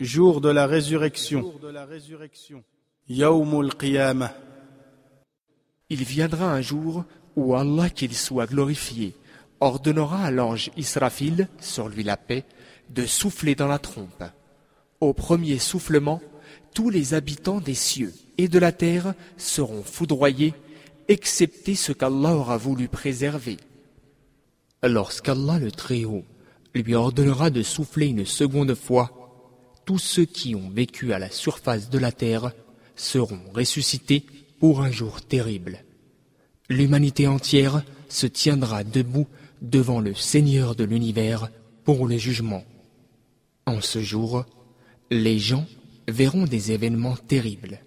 Jour de la résurrection. Yawmul Qiyamah. Il viendra un jour où Allah qu'il soit glorifié ordonnera à l'ange Israfil, sur lui la paix, de souffler dans la trompe. Au premier soufflement, tous les habitants des cieux et de la terre seront foudroyés, excepté ce qu'Allah aura voulu préserver. Lorsqu'Allah le Très-Haut lui ordonnera de souffler une seconde fois, tous ceux qui ont vécu à la surface de la terre seront ressuscités pour un jour terrible. L'humanité entière se tiendra debout devant le Seigneur de l'univers pour le jugement. En ce jour, les gens verront des événements terribles.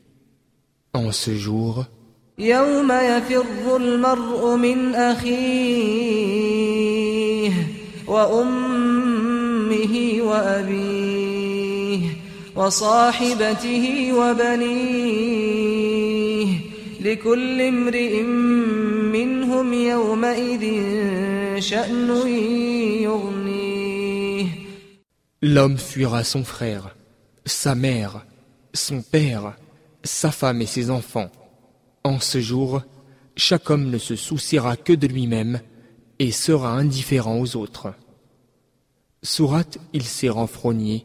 En ce jour, وصاحبته وبنيه لكل امرئ منهم يومئذ شأن يغنيه L'homme fuira son frère, sa mère, son père, sa femme et ses enfants. En ce jour, chaque homme ne se souciera que de lui-même et sera indifférent aux autres. Surat, il s'est renfrogné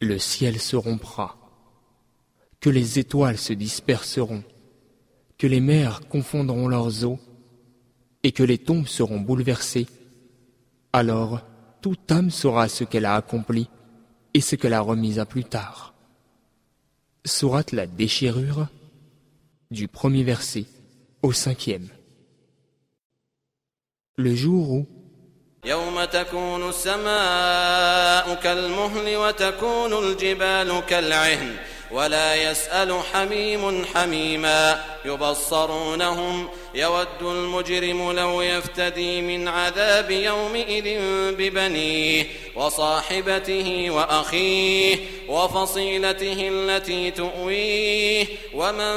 le ciel se rompra, que les étoiles se disperseront, que les mers confondront leurs eaux, et que les tombes seront bouleversées, alors toute âme saura ce qu'elle a accompli et ce qu'elle a remis à plus tard. Sourate la déchirure du premier verset au cinquième. Le jour où كالمهل وتكون الجبال كالعهن ولا يسأل حميم حميما يبصرونهم يود المجرم لو يفتدي من عذاب يومئذ ببنيه وصاحبته وأخيه وفصيلته التي تؤويه ومن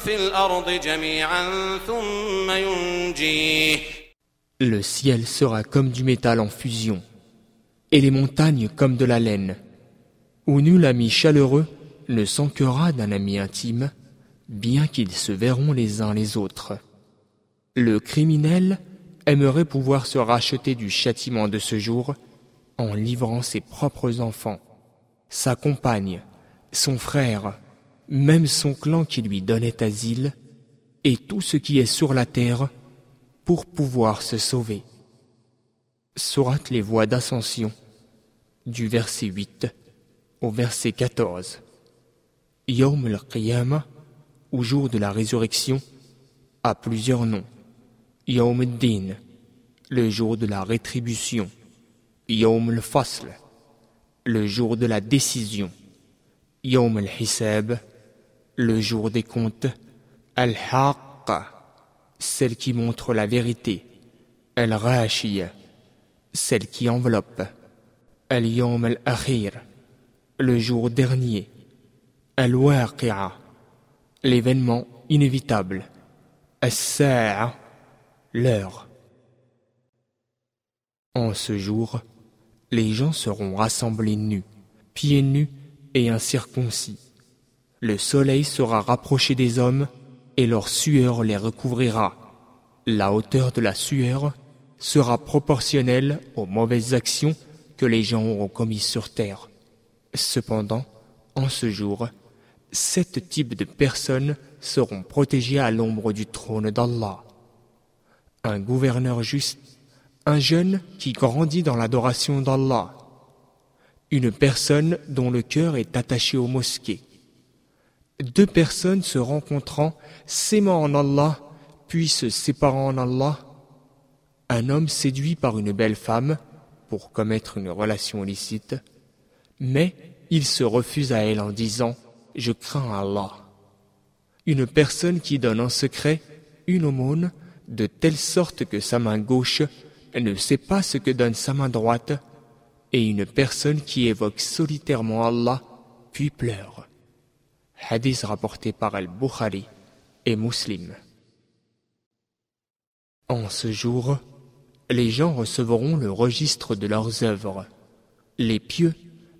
في الأرض جميعا ثم ينجيه Le ciel sera comme du métal en fusion, et les montagnes comme de la laine, où nul ami chaleureux ne s'enquera d'un ami intime, bien qu'ils se verront les uns les autres. Le criminel aimerait pouvoir se racheter du châtiment de ce jour en livrant ses propres enfants, sa compagne, son frère, même son clan qui lui donnait asile, et tout ce qui est sur la terre pour pouvoir se sauver. Sourate les voies d'ascension, du verset 8 au verset 14. Yom al-Qiyamah, au jour de la résurrection, a plusieurs noms. Yom al-Din, le jour de la rétribution. Yom al-Fasl, le jour de la décision. Yom al-Hisab, le jour des comptes. Al-Haqqa, celle qui montre la vérité, Al-Rashiya, celle qui enveloppe, Al-Yawm al-Akhir, le jour dernier, Al-Waqi'a, l'événement inévitable, As-Sa'a, l'heure. En ce jour, les gens seront rassemblés nus, pieds nus et incirconcis. Le soleil sera rapproché des hommes et leur sueur les recouvrira. La hauteur de la sueur sera proportionnelle aux mauvaises actions que les gens auront commises sur terre. Cependant, en ce jour, sept types de personnes seront protégées à l'ombre du trône d'Allah. Un gouverneur juste, un jeune qui grandit dans l'adoration d'Allah, une personne dont le cœur est attaché aux mosquées, deux personnes se rencontrant, s'aimant en Allah, puis se séparant en Allah, un homme séduit par une belle femme pour commettre une relation illicite, mais il se refuse à elle en disant ⁇ Je crains Allah ⁇ Une personne qui donne en secret une aumône de telle sorte que sa main gauche ne sait pas ce que donne sa main droite, et une personne qui évoque solitairement Allah puis pleure. Hadith rapporté par Al-Bukhari et Muslim. En ce jour, les gens recevront le registre de leurs œuvres. Les pieux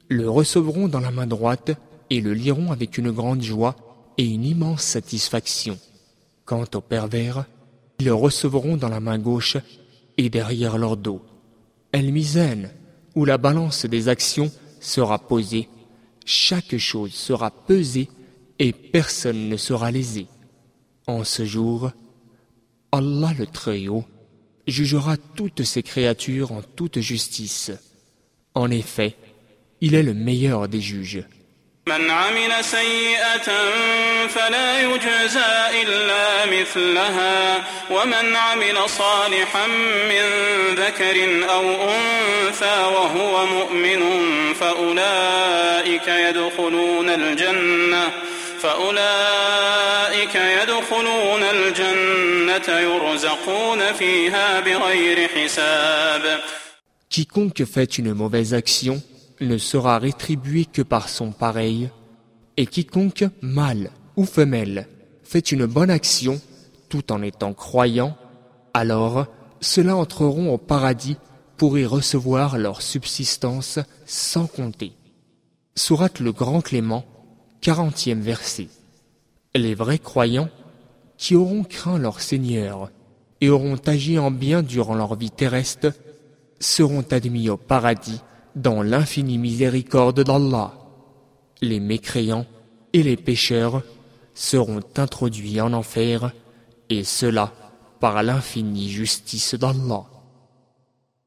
le recevront dans la main droite et le liront avec une grande joie et une immense satisfaction. Quant aux pervers, ils le recevront dans la main gauche et derrière leur dos. El misène, où la balance des actions sera posée, chaque chose sera pesée et personne ne sera lésé. En ce jour, Allah le Très-Haut jugera toutes ses créatures en toute justice. En effet, il est le meilleur des juges. من عمل سيئة فلا يجزى إلا مثلها ومن عمل صالحا من ذكر أو أنثى وهو مؤمن فأولئك يدخلون الجنة فأولئك يدخلون الجنة يرزقون فيها بغير حساب Quiconque fait une mauvaise action ne sera rétribué que par son pareil, et quiconque, mâle ou femelle, fait une bonne action tout en étant croyant, alors ceux-là entreront au paradis pour y recevoir leur subsistance sans compter. Sourate le Grand Clément, 40e verset. Les vrais croyants, qui auront craint leur Seigneur et auront agi en bien durant leur vie terrestre, seront admis au paradis dans l'infinie miséricorde d'Allah. Les mécréants et les pécheurs seront introduits en enfer, et cela par l'infinie justice d'Allah.